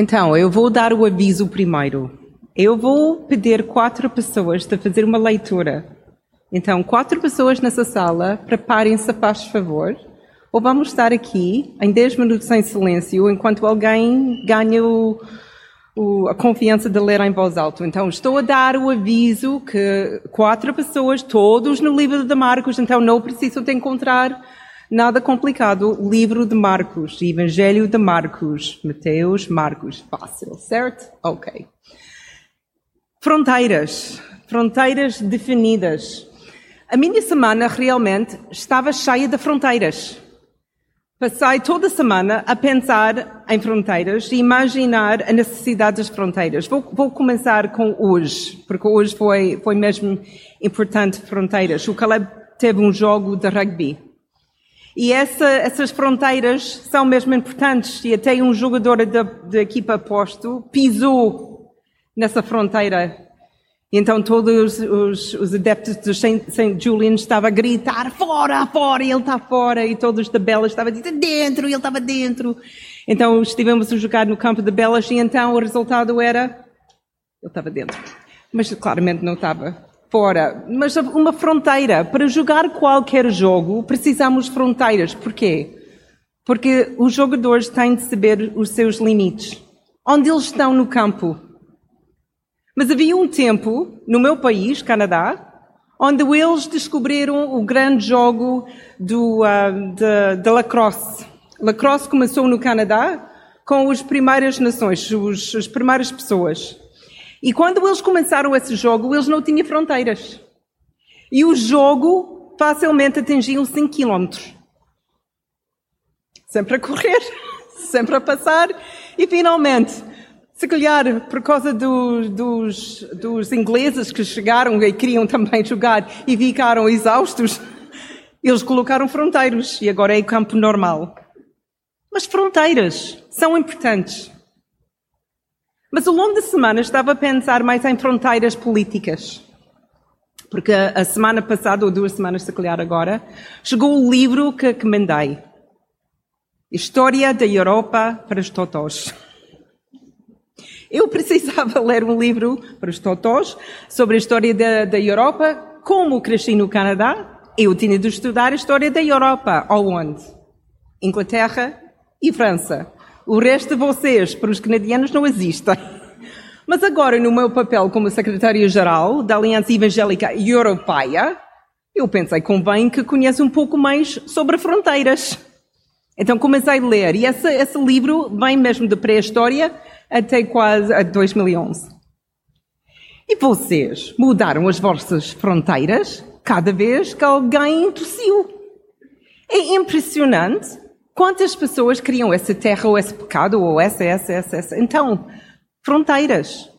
Então, eu vou dar o aviso primeiro. Eu vou pedir quatro pessoas de fazer uma leitura. Então, quatro pessoas nessa sala, preparem-se, faz favor. Ou vamos estar aqui em 10 minutos em silêncio enquanto alguém ganha o, o, a confiança de ler em voz alta. Então, estou a dar o aviso que quatro pessoas, todos no livro de Marcos, então não preciso de encontrar nada complicado. Livro de Marcos, Evangelho de Marcos, Mateus, Marcos. Fácil, certo? Ok. Fronteiras. Fronteiras definidas. A minha semana realmente estava cheia de fronteiras. Passei toda a semana a pensar em fronteiras e imaginar a necessidade das fronteiras. Vou, vou começar com hoje, porque hoje foi, foi mesmo importante fronteiras. O Caleb teve um jogo de rugby. E essa, essas fronteiras são mesmo importantes. E até um jogador da, da equipa posto pisou nessa fronteira então todos os, os adeptos de St. Julian estavam a gritar fora, fora, e ele está fora, e todos da Belas estavam a dizer dentro, e ele estava dentro. Então estivemos a jogar no campo de Belas e então o resultado era ele estava dentro. Mas claramente não estava fora. Mas uma fronteira. Para jogar qualquer jogo precisamos fronteiras. Porquê? Porque os jogadores têm de saber os seus limites. Onde eles estão no campo mas havia um tempo, no meu país, Canadá, onde eles descobriram o grande jogo do, uh, de, de lacrosse. Lacrosse começou no Canadá com as primeiras nações, os, as primeiras pessoas. E quando eles começaram esse jogo, eles não tinham fronteiras. E o jogo facilmente atingia 5 quilómetros. Sempre a correr, sempre a passar. E finalmente, se calhar, por causa do, dos, dos ingleses que chegaram e queriam também jogar e ficaram exaustos, eles colocaram fronteiras e agora é campo normal. Mas fronteiras são importantes. Mas ao longo da semana estava a pensar mais em fronteiras políticas. Porque a semana passada, ou duas semanas se calhar agora, chegou o livro que, mandei. História da Europa para os Totós. Eu precisava ler um livro para os totós sobre a história da, da Europa. Como cresci no Canadá, eu tinha de estudar a história da Europa. Aonde? Inglaterra e França. O resto de vocês, para os canadianos, não existem. Mas agora, no meu papel como secretária-geral da Aliança Evangélica Europeia, eu pensei, convém que conheça um pouco mais sobre fronteiras. Então comecei a ler, e esse, esse livro vem mesmo de pré-história até quase a 2011. E vocês mudaram as vossas fronteiras cada vez que alguém tossiu. É impressionante quantas pessoas criam essa terra ou esse pecado ou essa, essa, essa, essa. Então, fronteiras.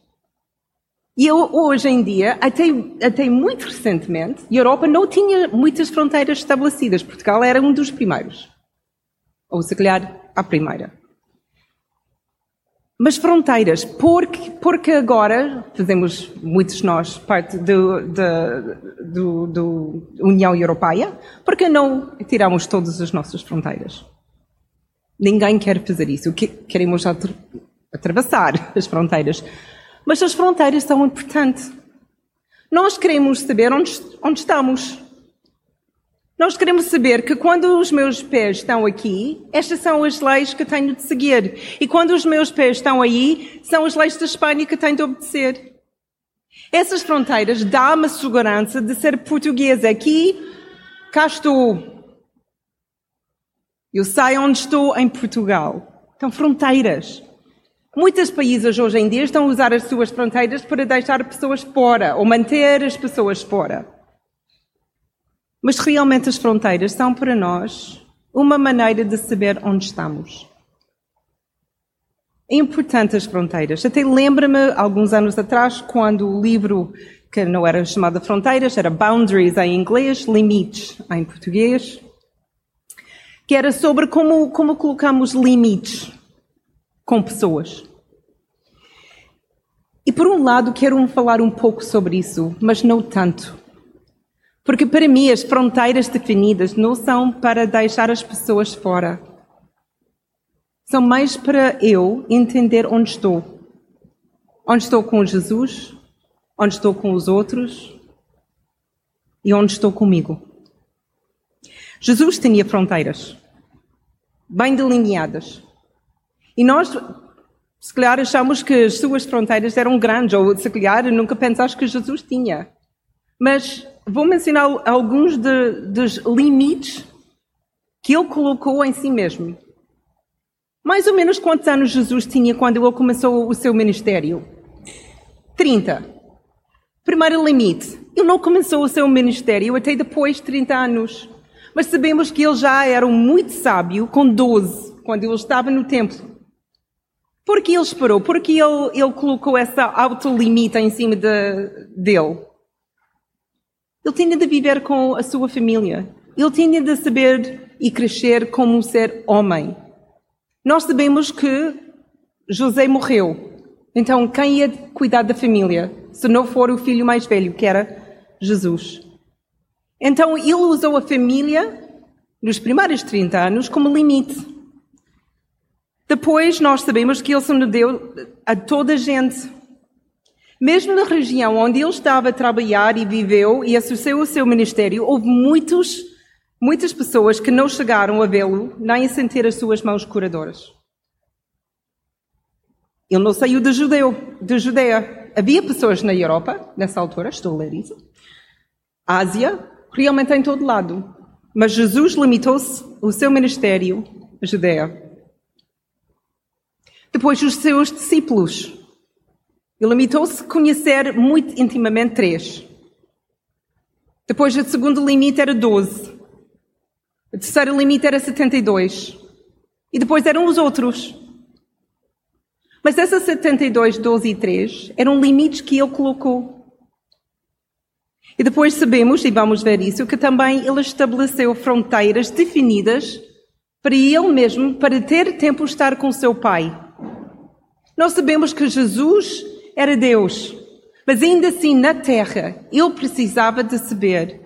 E eu, hoje em dia, até, até muito recentemente, a Europa não tinha muitas fronteiras estabelecidas. Portugal era um dos primeiros. Ou se calhar, a primeira. Mas fronteiras, porque, porque agora fazemos, muitos de nós, parte do União Europeia, porque não tiramos todas as nossas fronteiras? Ninguém quer fazer isso. Queremos atravessar as fronteiras. Mas as fronteiras são importantes. Nós queremos saber onde, onde estamos. Nós queremos saber que quando os meus pés estão aqui, estas são as leis que tenho de seguir. E quando os meus pés estão aí, são as leis da Espanha que tenho de obedecer. Essas fronteiras dão-me a segurança de ser portuguesa. Aqui, cá estou. Eu sei onde estou em Portugal. Então, fronteiras. Muitos países hoje em dia estão a usar as suas fronteiras para deixar pessoas fora ou manter as pessoas fora. Mas realmente as fronteiras são para nós uma maneira de saber onde estamos. É importante as fronteiras. Até lembra-me, alguns anos atrás, quando o livro, que não era chamado Fronteiras, era Boundaries em inglês, Limites em português, que era sobre como, como colocamos limites com pessoas. E por um lado quero falar um pouco sobre isso, mas não tanto. Porque para mim as fronteiras definidas não são para deixar as pessoas fora. são mais para eu entender onde estou. Onde estou com Jesus, onde estou com os outros e onde estou comigo. Jesus tinha fronteiras bem delineadas. E nós, se calhar, achamos que as suas fronteiras eram grandes, ou se calhar nunca pensaste que Jesus tinha. Mas vou mencionar alguns de, dos limites que ele colocou em si mesmo. Mais ou menos quantos anos Jesus tinha quando ele começou o seu ministério? 30. Primeiro limite. Ele não começou o seu ministério até depois de 30 anos. Mas sabemos que ele já era muito sábio com 12, quando ele estava no templo. Por que ele esperou? Porque ele, ele colocou essa autolimita em cima de, dele? Ele tinha de viver com a sua família. Ele tinha de saber e crescer como um ser homem. Nós sabemos que José morreu. Então, quem ia cuidar da família? Se não for o filho mais velho, que era Jesus. Então, ele usou a família nos primeiros 30 anos como limite. Depois, nós sabemos que ele se deu a toda a gente. Mesmo na região onde ele estava a trabalhar e viveu e associou o seu ministério, houve muitos Muitas pessoas que não chegaram a vê-lo nem a sentir as suas mãos curadoras. Ele não saiu de, Judeu, de Judeia. Havia pessoas na Europa, nessa altura, estou a ler isso, Ásia, realmente em todo lado. Mas Jesus limitou-se o seu ministério à Judeia. Depois, os seus discípulos. Ele limitou-se a conhecer muito intimamente três. Depois, o segundo limite era doze. O terceiro limite era 72. E depois eram os outros. Mas essas 72, 12 e 3 eram limites que ele colocou. E depois sabemos, e vamos ver isso, que também ele estabeleceu fronteiras definidas para ele mesmo, para ter tempo de estar com seu pai. Nós sabemos que Jesus era Deus, mas ainda assim na terra ele precisava de saber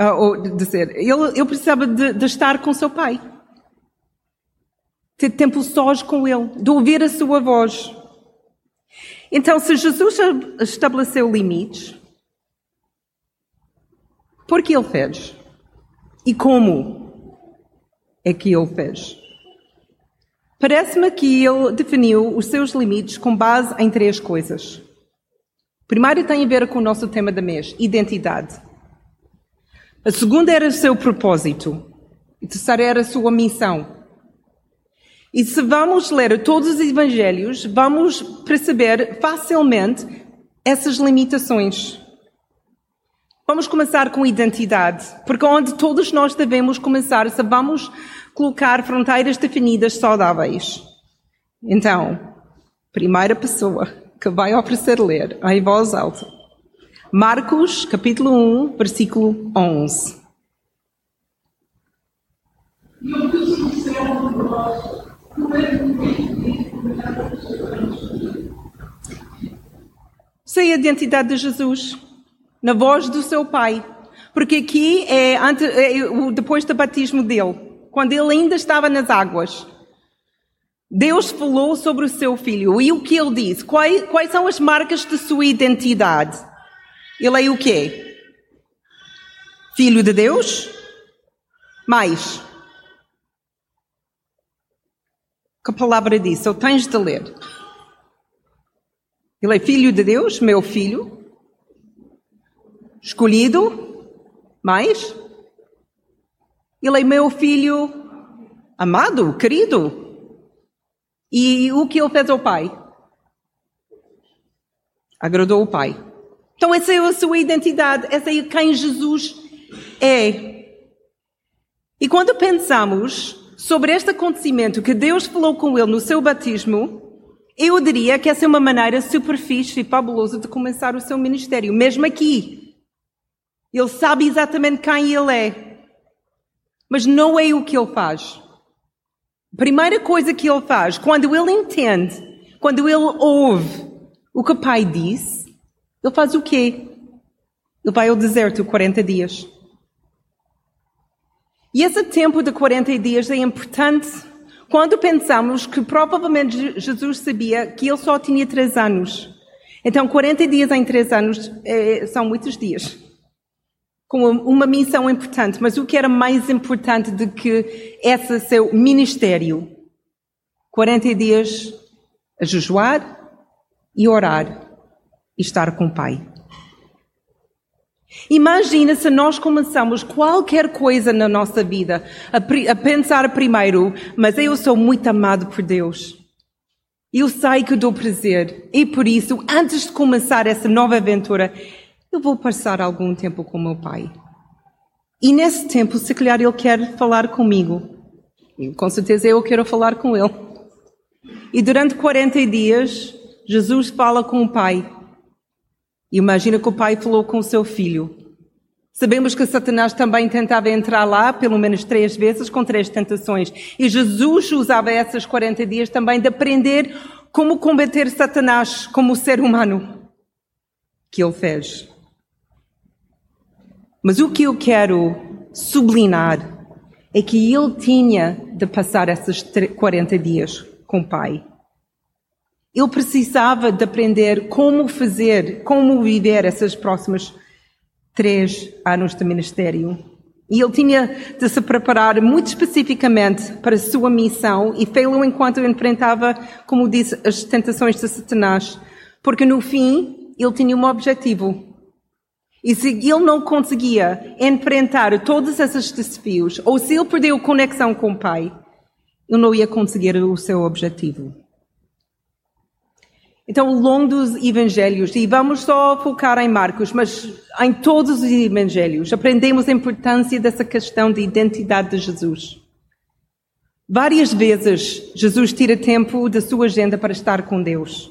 Uh, ou de ser. Ele, ele precisava de, de estar com seu pai. Ter tempo sós com ele, de ouvir a sua voz. Então, se Jesus estabeleceu limites, por que ele fez? E como é que ele fez? Parece-me que ele definiu os seus limites com base em três coisas. Primeiro tem a ver com o nosso tema da mês, identidade. A segunda era o seu propósito. A terceira era a sua missão. E se vamos ler todos os evangelhos, vamos perceber facilmente essas limitações. Vamos começar com identidade, porque onde todos nós devemos começar se vamos colocar fronteiras definidas saudáveis. Então, primeira pessoa que vai oferecer ler em voz alta. Marcos, capítulo 1, versículo 11. Sei a identidade de Jesus na voz do seu pai, porque aqui é, é depois do batismo dele, quando ele ainda estava nas águas. Deus falou sobre o seu filho e o que ele disse? Quais, quais são as marcas de sua identidade? Ele é o quê? Filho de Deus? Mais. Que palavra diz? Ou tens de ler. Ele é filho de Deus, meu filho. Escolhido. Mais. Ele é meu filho amado, querido. E o que ele fez ao pai? Agradou o pai. Então, essa é a sua identidade, essa é quem Jesus é. E quando pensamos sobre este acontecimento que Deus falou com ele no seu batismo, eu diria que essa é uma maneira superfície e fabulosa de começar o seu ministério, mesmo aqui. Ele sabe exatamente quem ele é, mas não é o que ele faz. A primeira coisa que ele faz, quando ele entende, quando ele ouve o que o pai disse, ele faz o quê? Ele vai ao deserto 40 dias. E esse tempo de 40 dias é importante quando pensamos que provavelmente Jesus sabia que ele só tinha três anos. Então, 40 dias em três anos é, são muitos dias. Com uma missão importante. Mas o que era mais importante do que esse seu ministério? 40 dias a jejuar e orar e estar com o Pai. Imagina se nós começamos qualquer coisa na nossa vida a, a, pensar primeiro, mas eu sou muito amado por Deus. Eu sei que dou prazer e por isso, antes de começar essa nova aventura, eu vou passar algum tempo com meu pai. E nesse tempo, se calhar ele quer falar comigo. E com certeza eu quero falar com ele. E durante 40 dias, Jesus fala com o pai. E imagina que o pai falou com o seu filho. Sabemos que Satanás também tentava entrar lá pelo menos três vezes com três tentações. E Jesus usava esses 40 dias também de aprender como combater Satanás como ser humano que ele fez. Mas o que eu quero sublinhar é que ele tinha de passar esses 40 dias com o Pai. Ele precisava de aprender como fazer, como viver essas próximas três anos de ministério. E ele tinha de se preparar muito especificamente para a sua missão e fê-lo enquanto enfrentava, como disse, as tentações de Satanás. Porque no fim, ele tinha um objetivo. E se ele não conseguia enfrentar todos esses desafios, ou se ele perdeu conexão com o Pai, ele não ia conseguir o seu objetivo. Então, ao longo dos evangelhos, e vamos só focar em Marcos, mas em todos os evangelhos, aprendemos a importância dessa questão de identidade de Jesus. Várias vezes, Jesus tira tempo da sua agenda para estar com Deus.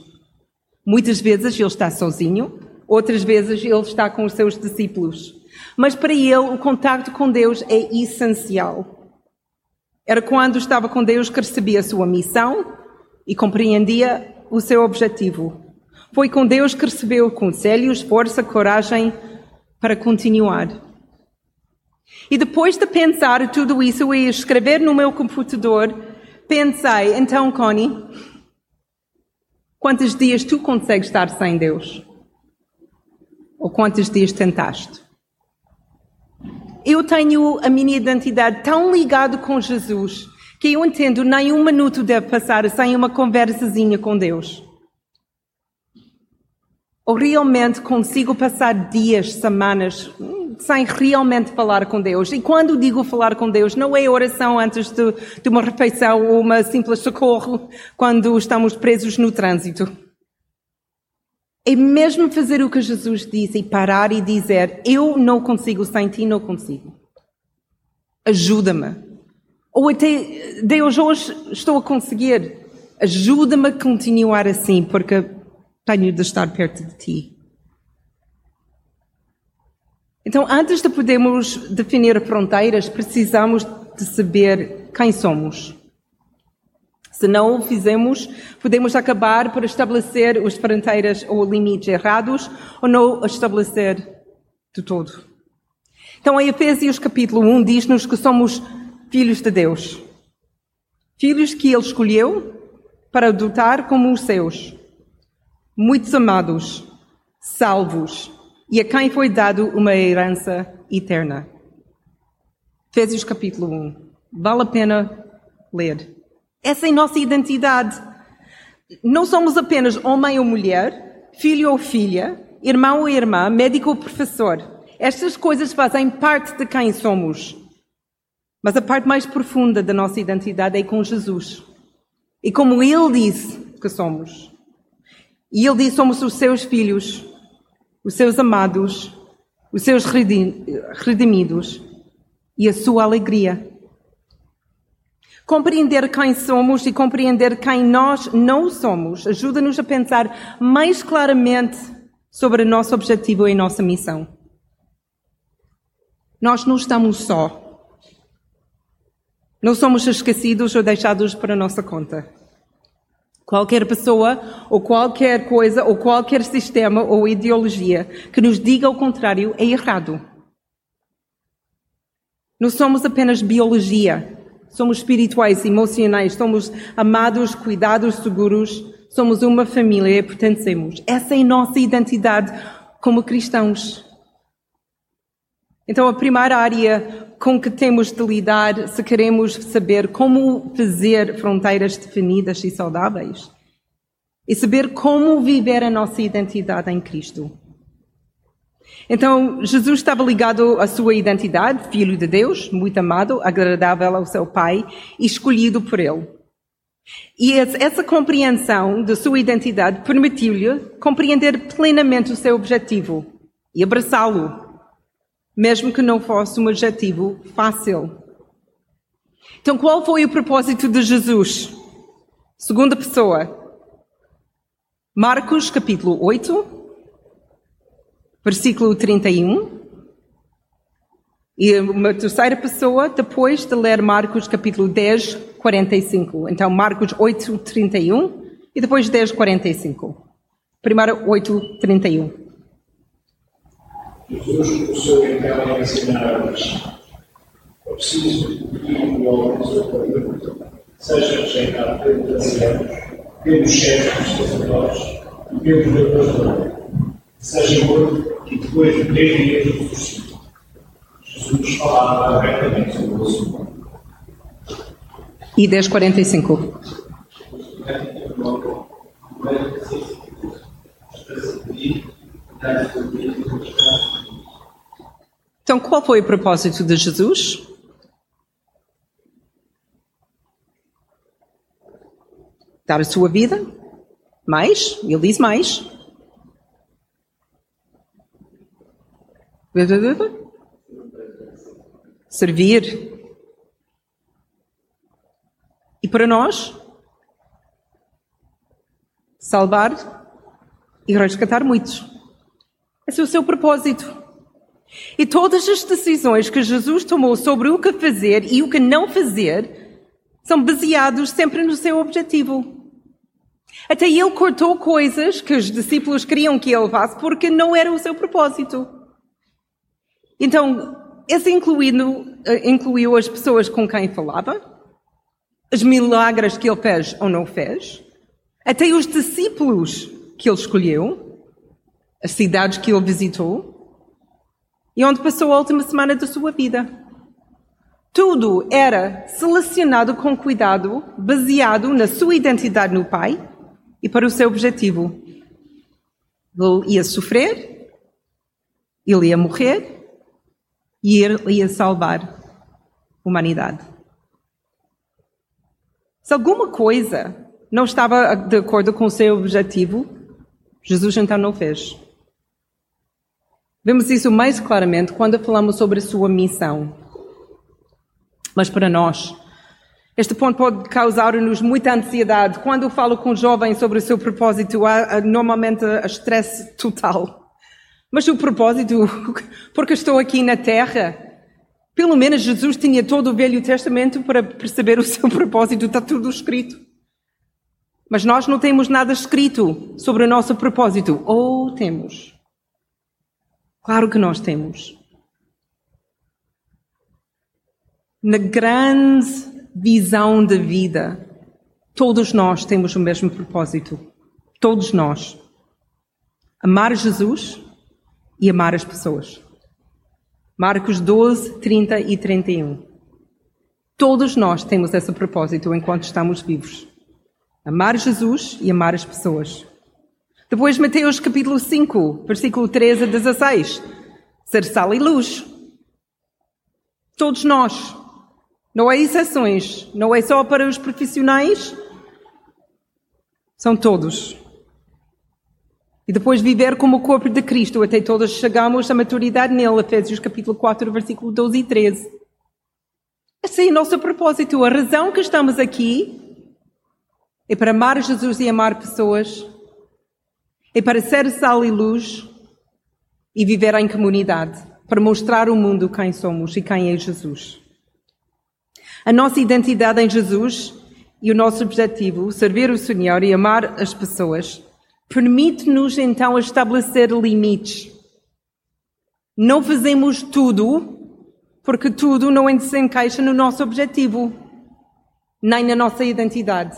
Muitas vezes ele está sozinho, outras vezes ele está com os seus discípulos. Mas para ele, o contato com Deus é essencial. Era quando estava com Deus que recebia a sua missão e compreendia o seu objetivo. Foi com Deus que recebeu conselhos, força, coragem para continuar. E depois de pensar tudo isso e escrever no meu computador, pensei, então, Connie, quantos dias tu consegues estar sem Deus? Ou quantos dias tentaste? Eu tenho a minha identidade tão ligada com Jesus que eu entendo nem um minuto deve passar sem uma conversazinha com Deus. Ou realmente consigo passar dias, semanas, sem realmente falar com Deus. E quando digo falar com Deus, não é oração antes de, de uma refeição ou uma simples socorro quando estamos presos no trânsito. É mesmo fazer o que Jesus disse e parar e dizer: Eu não consigo sem ti, não consigo. Ajuda-me. Ou até, Deus, hoje estou a conseguir. Ajuda-me a continuar assim, porque tenho de estar perto de ti. Então, antes de podermos definir fronteiras, precisamos de saber quem somos. Se não o fizermos, podemos acabar por estabelecer as fronteiras ou limites errados ou não estabelecer de todo. Então, em Efésios capítulo 1 diz-nos que somos filhos de Deus. Filhos que Ele escolheu para adotar como os seus. Muitos amados, salvos, e a quem foi dado uma herança eterna. Efésios capítulo 1. Vale a pena ler. Essa é a nossa identidade. Não somos apenas homem ou mulher, filho ou filha, irmão ou irmã, médico ou professor. Estas coisas fazem parte de quem somos. Mas a parte mais profunda da nossa identidade é com Jesus. E como Ele disse que somos. E Ele disse: somos os seus filhos, os seus amados, os seus redimidos e a sua alegria. Compreender quem somos e compreender quem nós não somos ajuda-nos a pensar mais claramente sobre o nosso objetivo e nossa missão. Nós não estamos só. Não somos esquecidos ou deixados para nossa conta. Qualquer pessoa, ou qualquer coisa, ou qualquer sistema ou ideologia que nos diga o contrário é errado. Não somos apenas biologia, somos espirituais, emocionais, somos amados, cuidados, seguros, somos uma família e pertencemos. Essa é a nossa identidade como cristãos. Então, a primeira área com que temos de lidar se queremos saber como fazer fronteiras definidas e saudáveis e saber como viver a nossa identidade em Cristo. Então, Jesus estava ligado à sua identidade, filho de Deus, muito amado, agradável ao seu Pai e escolhido por Ele. E essa compreensão da sua identidade permitiu-lhe compreender plenamente o seu objetivo e abraçá-lo, mesmo que não fosse um objetivo fácil. Então, qual foi o propósito de Jesus? Segunda pessoa. Marcos, capítulo 8, versículo 31. E uma terceira pessoa, depois de ler Marcos capítulo 10, 45. Então, Marcos 8, 31 e depois 10, 45. Primeiro 8, 31. Jesus começou então a ensinar-lhes: é preciso que o homem seja rejeitado pelos anciãos, pelos chefes dos sacerdotes e pelos lei seja morto e depois de três dias. Jesus falava abertamente sobre o assunto. E 1045. Então, qual foi o propósito de Jesus? Dar a sua vida? Mais? Ele diz mais. Servir. E para nós, salvar e resgatar muitos. Esse é o seu propósito. E todas as decisões que Jesus tomou sobre o que fazer e o que não fazer são baseados sempre no seu objetivo. Até ele cortou coisas que os discípulos queriam que ele faça porque não era o seu propósito. Então, esse incluindo, eh, incluiu as pessoas com quem falava, os milagres que ele fez ou não fez, até os discípulos que ele escolheu, as cidades que ele visitou e onde passou a última semana da sua vida. Tudo era selecionado com cuidado, baseado na sua identidade no Pai e para o seu objetivo. Ele ia sofrer, ele ia morrer, e ia salvar a humanidade. Se alguma coisa não estava de acordo com o seu objetivo, Jesus então não fez. Vemos isso mais claramente quando falamos sobre a sua missão. Mas para nós, este ponto pode causar-nos muita ansiedade. Quando eu falo com jovens sobre o seu propósito, há normalmente estresse total. Mas o propósito, porque estou aqui na terra, pelo menos Jesus tinha todo o Velho Testamento para perceber o seu propósito, está tudo escrito. Mas nós não temos nada escrito sobre o nosso propósito. Ou temos? Claro que nós temos. Na grande visão da vida, todos nós temos o mesmo propósito. Todos nós. Amar Jesus e amar as pessoas. Marcos 12, 30 e 31. Todos nós temos esse propósito enquanto estamos vivos. Amar Jesus e amar as pessoas. Depois, Mateus capítulo 5, versículo 13 a 16. Ser sal e luz. Todos nós. Não há exceções. Não é só para os profissionais. São todos e depois viver como o corpo de Cristo, até todos chegamos à maturidade nele, Efésios capítulo 4, versículo 12 e 13. Esse é o nosso propósito. A razão que estamos aqui é para amar Jesus e amar pessoas, é para ser sal e luz e viver em comunidade, para mostrar ao mundo quem somos e quem é Jesus. A nossa identidade em Jesus e o nosso objetivo, servir o Senhor e amar as pessoas, permite-nos então estabelecer limites. Não fazemos tudo, porque tudo não se encaixa no nosso objetivo. nem na nossa identidade.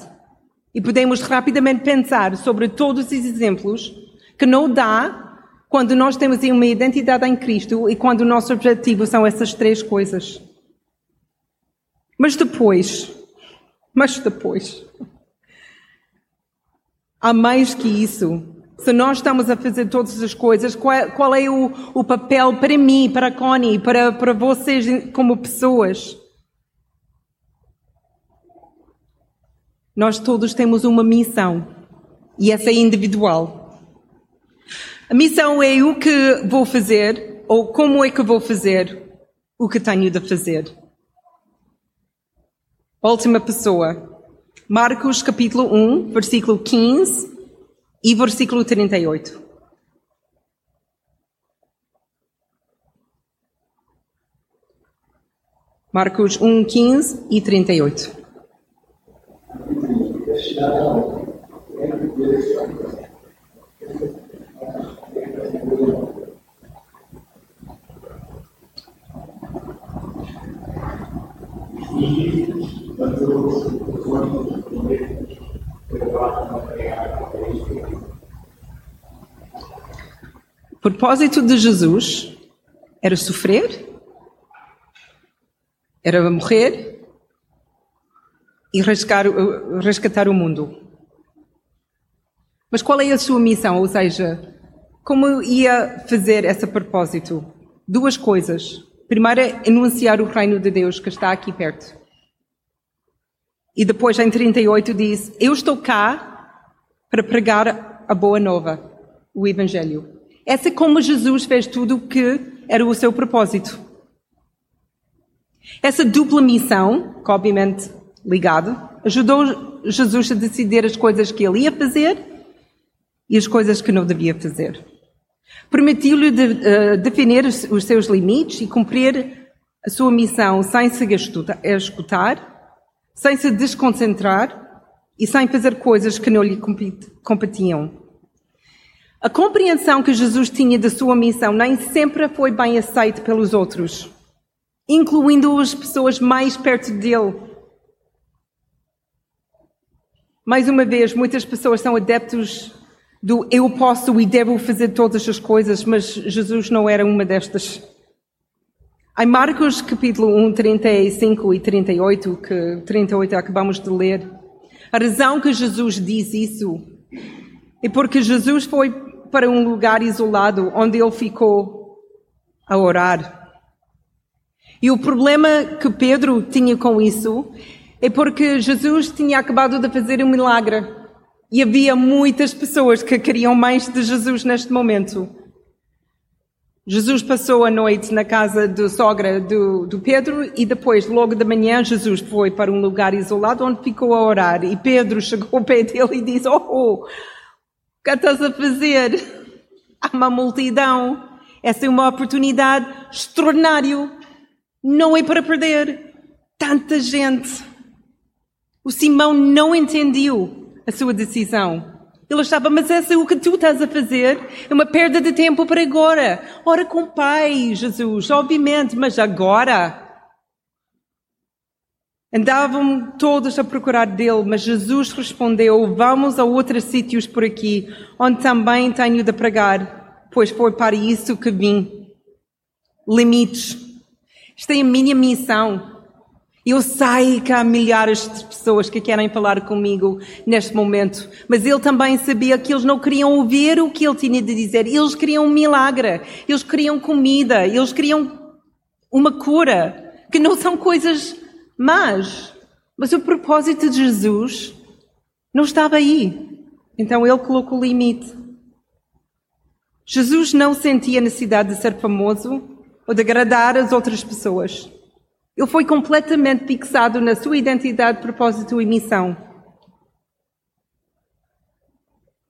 E podemos rapidamente pensar sobre todos os exemplos que não dá quando nós temos uma identidade em Cristo e quando o nosso objetivo são essas três coisas. Mas depois, mas depois, há mais que isso. Se nós estamos a fazer todas as coisas, qual é, qual é o, o, papel para mim, para a Connie, para, para vocês como pessoas? Nós todos temos uma missão e essa é individual. A missão é o que vou fazer ou como é que vou fazer o que tenho de fazer. Última pessoa. Marcos capítulo 1, versículo 15 e versículo 38. Marcos 1, 15 e 38. Propósito de Jesus era sofrer, era morrer e resgatar o mundo. Mas qual é a sua missão? Ou seja, como ia fazer esse propósito? Duas coisas. Primeiro é anunciar o reino de Deus que está aqui perto. E depois em 38 diz: Eu estou cá para pregar a boa nova, o Evangelho. Essa é como Jesus fez tudo o que era o seu propósito. Essa dupla missão, que obviamente ligado, ajudou Jesus a decidir as coisas que ele ia fazer e as coisas que não devia fazer. Permitiu-lhe de, uh, definir os seus limites e cumprir a sua missão sem se escutar, sem se desconcentrar e sem fazer coisas que não lhe competiam. A compreensão que Jesus tinha da sua missão nem sempre foi bem aceita pelos outros, incluindo as pessoas mais perto dele. Mais uma vez, muitas pessoas são adeptos do eu posso e devo fazer todas as coisas, mas Jesus não era uma destas. Em Marcos capítulo 1, 35 e 38, que 38 acabamos de ler, a razão que Jesus diz isso é porque Jesus foi para um lugar isolado onde ele ficou a orar. E o problema que Pedro tinha com isso é porque Jesus tinha acabado de fazer um milagre e havia muitas pessoas que queriam mais de Jesus neste momento. Jesus passou a noite na casa da sogra do, do, Pedro e depois, logo de manhã, Jesus foi para um lugar isolado onde ficou a orar. E Pedro chegou ao pé dele e disse: Oh, oh que estás a fazer? Há uma multidão. Essa é uma oportunidade extraordinária. Não é para perder. Tanta gente. O Simão não entendeu a sua decisão. Ele achava, mas essa é o que tu estás a fazer. É uma perda de tempo para agora. Ora com o Pai, Jesus, obviamente, mas agora. Andavam todos a procurar dele, mas Jesus respondeu: Vamos a outros sítios por aqui, onde também tenho de pregar, pois foi para isso que vim. Limites. Esta é a minha missão. Eu sei que há milhares de pessoas que querem falar comigo neste momento, mas ele também sabia que eles não queriam ouvir o que ele tinha de dizer. Eles queriam um milagre, eles queriam comida, eles queriam uma cura, que não são coisas mas, mas o propósito de Jesus não estava aí. Então ele colocou o limite. Jesus não sentia necessidade de ser famoso ou de agradar as outras pessoas. Ele foi completamente fixado na sua identidade, propósito e missão.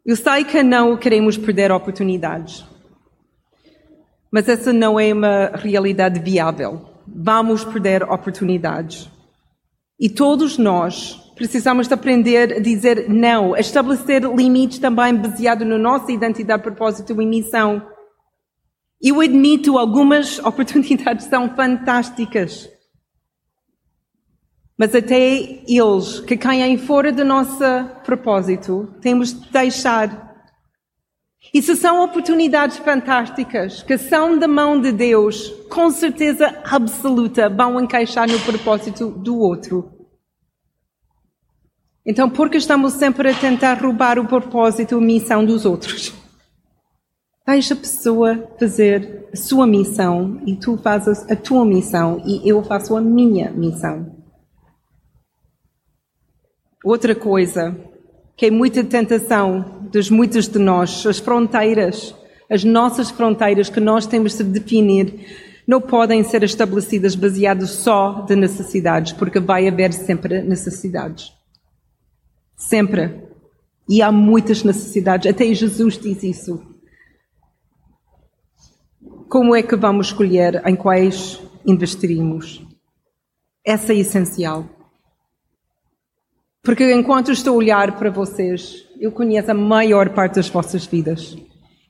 Eu sei que não queremos perder oportunidades, mas essa não é uma realidade viável. Vamos perder oportunidades. E todos nós precisamos de aprender a dizer não, a estabelecer limites também baseado na nossa identidade, propósito e missão. Eu admito algumas oportunidades são fantásticas. Mas até eles que caem fora do nosso propósito, temos de deixar. Se são oportunidades fantásticas, que são da mão de Deus, com certeza absoluta vão encaixar no propósito do outro. Então, por que estamos sempre a tentar roubar o propósito a missão dos outros? Deixa a pessoa fazer a sua missão e tu fazes a tua missão e eu faço a minha missão. Outra coisa que é muita tentação dos muitos de nós, as fronteiras, as nossas fronteiras que nós temos de definir, não podem ser estabelecidas baseadas só de necessidades, porque vai haver sempre necessidades. Sempre. E há muitas necessidades. Até Jesus diz isso. Como é que vamos escolher em quais investiremos? Essa é essencial. Porque enquanto estou a olhar para vocês, eu conheço a maior parte das vossas vidas.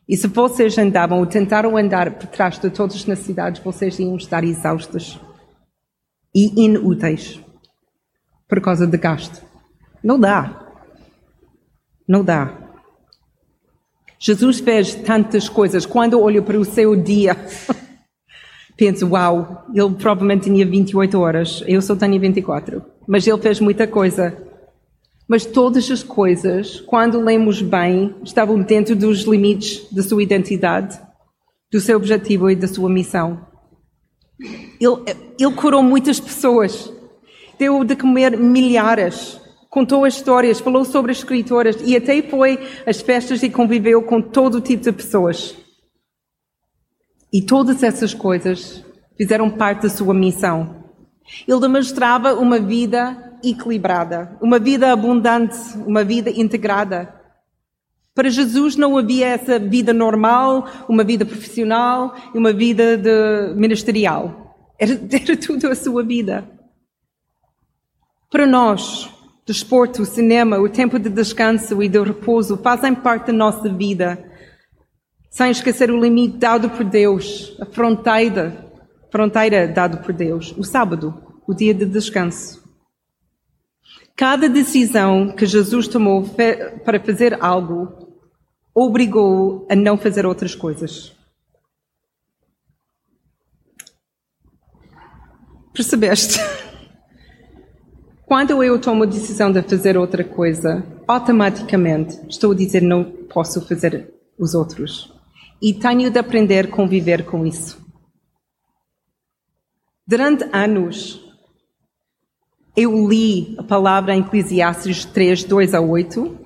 E se vocês andavam ou tentaram andar por trás de todas as necessidades, vocês iam estar exaustos e inúteis por causa de gasto. Não dá. Não dá. Jesus fez tantas coisas. Quando olho para o seu dia, penso, uau, ele provavelmente tinha 28 horas. Eu só tenho 24. Mas ele fez muita coisa. Mas todas as coisas, quando lemos bem, estavam dentro dos limites da sua identidade, do seu objetivo e da sua missão. Ele, ele curou muitas pessoas. Deu de comer milhares contou as histórias, falou sobre as escritoras e até foi às festas e conviveu com todo tipo de pessoas. E todas essas coisas fizeram parte da sua missão. Ele demonstrava uma vida equilibrada, uma vida abundante, uma vida integrada. Para Jesus não havia essa vida normal, uma vida profissional e uma vida de ministerial. Era, era tudo a sua vida. Para nós, desporto, o cinema, o tempo de descanso e de repouso fazem parte da nossa vida, sem esquecer o limite dado por Deus, a fronteira, fronteira dado por Deus, o sábado, o dia de descanso. Cada decisão que Jesus tomou para fazer algo obrigou a não fazer outras coisas. Percebeste? Quando eu tomo a decisão de fazer outra coisa, automaticamente estou a dizer não posso fazer os outros. E tenho de aprender a conviver com isso. Durante anos, eu li a palavra em Eclesiastes 3, 2 a 8,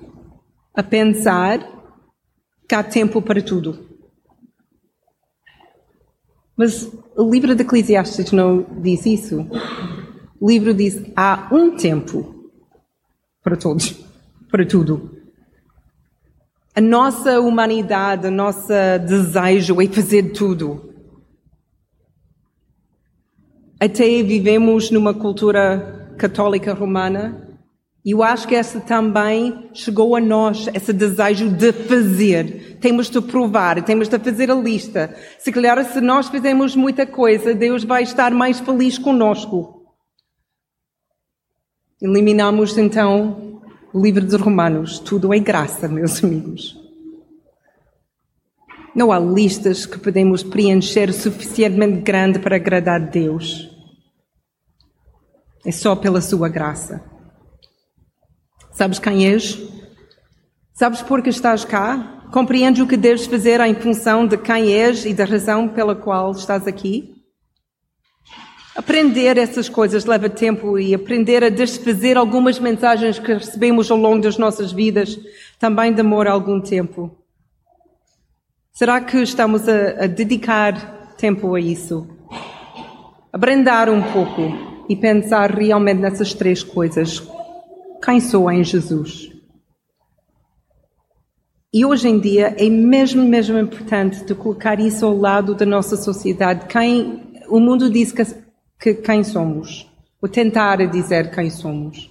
a pensar que há tempo para tudo. Mas o livro de Eclesiastes não diz isso. O livro diz: há um tempo para todos, para tudo. A nossa humanidade, o nosso desejo é fazer tudo. Até vivemos numa cultura católica romana e eu acho que essa também chegou a nós, esse desejo de fazer. Temos de provar, temos de fazer a lista. Se calhar, se nós fizermos muita coisa, Deus vai estar mais feliz conosco. Eliminamos então o livro dos Romanos. Tudo é graça, meus amigos. Não há listas que podemos preencher suficientemente grande para agradar a Deus. É só pela sua graça. Sabes quem és? Sabes por que estás cá? Compreendes o que deves fazer em função de quem és e da razão pela qual estás aqui? Aprender essas coisas leva tempo e aprender a desfazer algumas mensagens que recebemos ao longo das nossas vidas também demora algum tempo. Será que estamos a, a dedicar tempo a isso? Abrandar um pouco e pensar realmente nessas três coisas. Quem sou em Jesus? E hoje em dia é mesmo, mesmo importante de colocar isso ao lado da nossa sociedade. Quem o mundo diz que que quem somos, ou tentar dizer quem somos.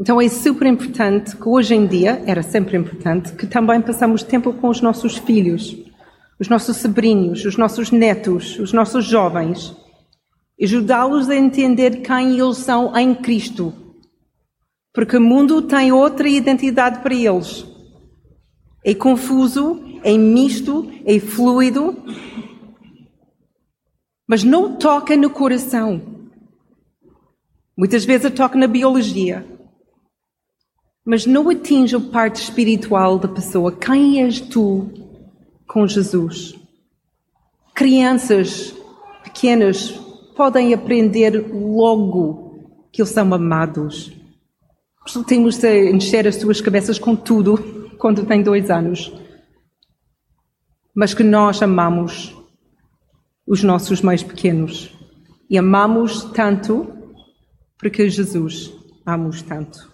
Então é super importante que hoje em dia, era sempre importante, que também passamos tempo com os nossos filhos, os nossos sobrinhos, os nossos netos, os nossos jovens. Ajudá-los a entender quem eles são em Cristo. Porque o mundo tem outra identidade para eles. É confuso, é misto, é fluido, mas não toca no coração. Muitas vezes toca na biologia, mas não atinge a parte espiritual da pessoa. Quem és tu com Jesus? Crianças pequenas podem aprender logo que eles são amados. Temos de encher as suas cabeças com tudo quando têm dois anos. Mas que nós amamos os nossos mais pequenos. E amamos tanto porque Jesus amamos tanto.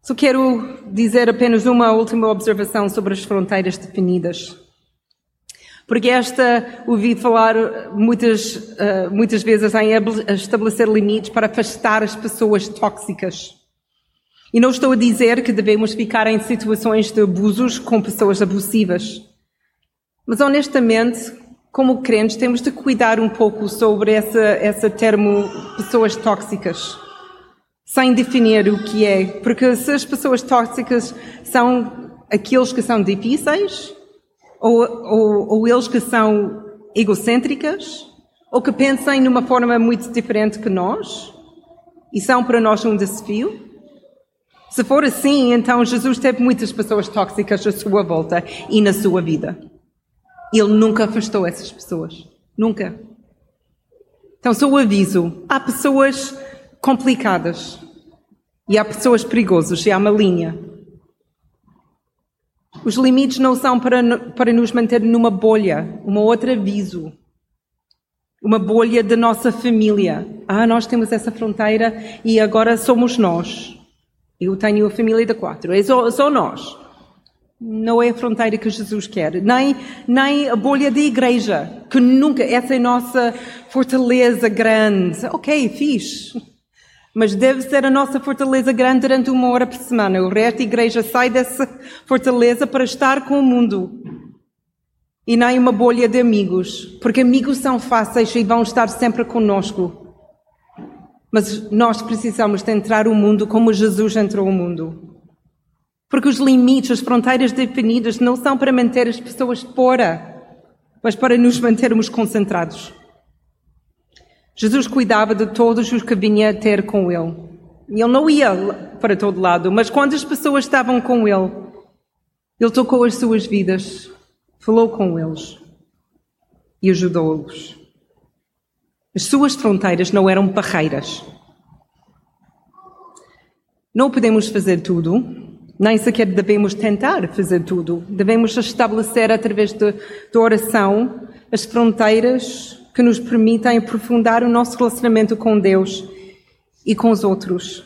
Só quero dizer apenas uma última observação sobre as fronteiras definidas. Porque esta ouvi falar muitas, uh, muitas vezes em estabelecer limites para afastar as pessoas tóxicas. E não estou a dizer que devemos ficar em situações de abusos com pessoas abusivas. Mas honestamente, como crentes, temos de cuidar um pouco sobre essa, essa termo pessoas tóxicas, sem definir o que é. Porque se as pessoas tóxicas são aqueles que são difíceis, ou, ou, ou eles que são egocêntricas, ou que pensam numa forma muito diferente que nós, e são para nós um desafio. Se for assim, então Jesus teve muitas pessoas tóxicas à sua volta e na sua vida. Ele nunca afastou essas pessoas. Nunca. Então, só o aviso: há pessoas complicadas e há pessoas perigosas e há uma linha. Os limites não são para, para nos manter numa bolha, uma outra aviso. Uma bolha da nossa família. Ah, nós temos essa fronteira e agora somos nós. Eu tenho a família de quatro. É só, só nós. Não é a fronteira que Jesus quer. Nem, nem a bolha da igreja. Que nunca, essa é a nossa fortaleza grande. Ok, fiz. Mas deve ser a nossa fortaleza grande durante uma hora por semana. O resto da igreja sai dessa fortaleza para estar com o mundo. E nem uma bolha de amigos. Porque amigos são fáceis e vão estar sempre conosco. Mas nós precisamos de entrar o mundo como Jesus entrou o mundo. Porque os limites, as fronteiras definidas não são para manter as pessoas fora, mas para nos mantermos concentrados. Jesus cuidava de todos os que vinha ter com ele. Ele não ia para todo lado, mas quando as pessoas estavam com ele, ele tocou as suas vidas, falou com eles e ajudou-os. As suas fronteiras não eram barreiras. Não podemos fazer tudo, nem sequer devemos tentar fazer tudo. Devemos estabelecer, através de, de oração, as fronteiras que nos permitem aprofundar o nosso relacionamento com Deus e com os outros.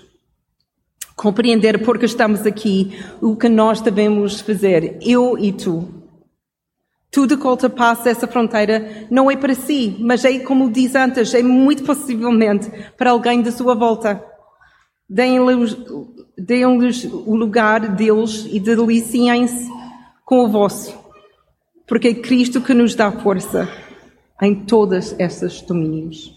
Compreender porque estamos aqui, o que nós devemos fazer, eu e tu. Tudo que ultrapassa essa fronteira não é para si, mas é, como diz antes, é muito possivelmente para alguém da sua volta. Deem-lhes deem o lugar deles e deliciem-se com o vosso, porque é Cristo que nos dá força em todos esses domínios.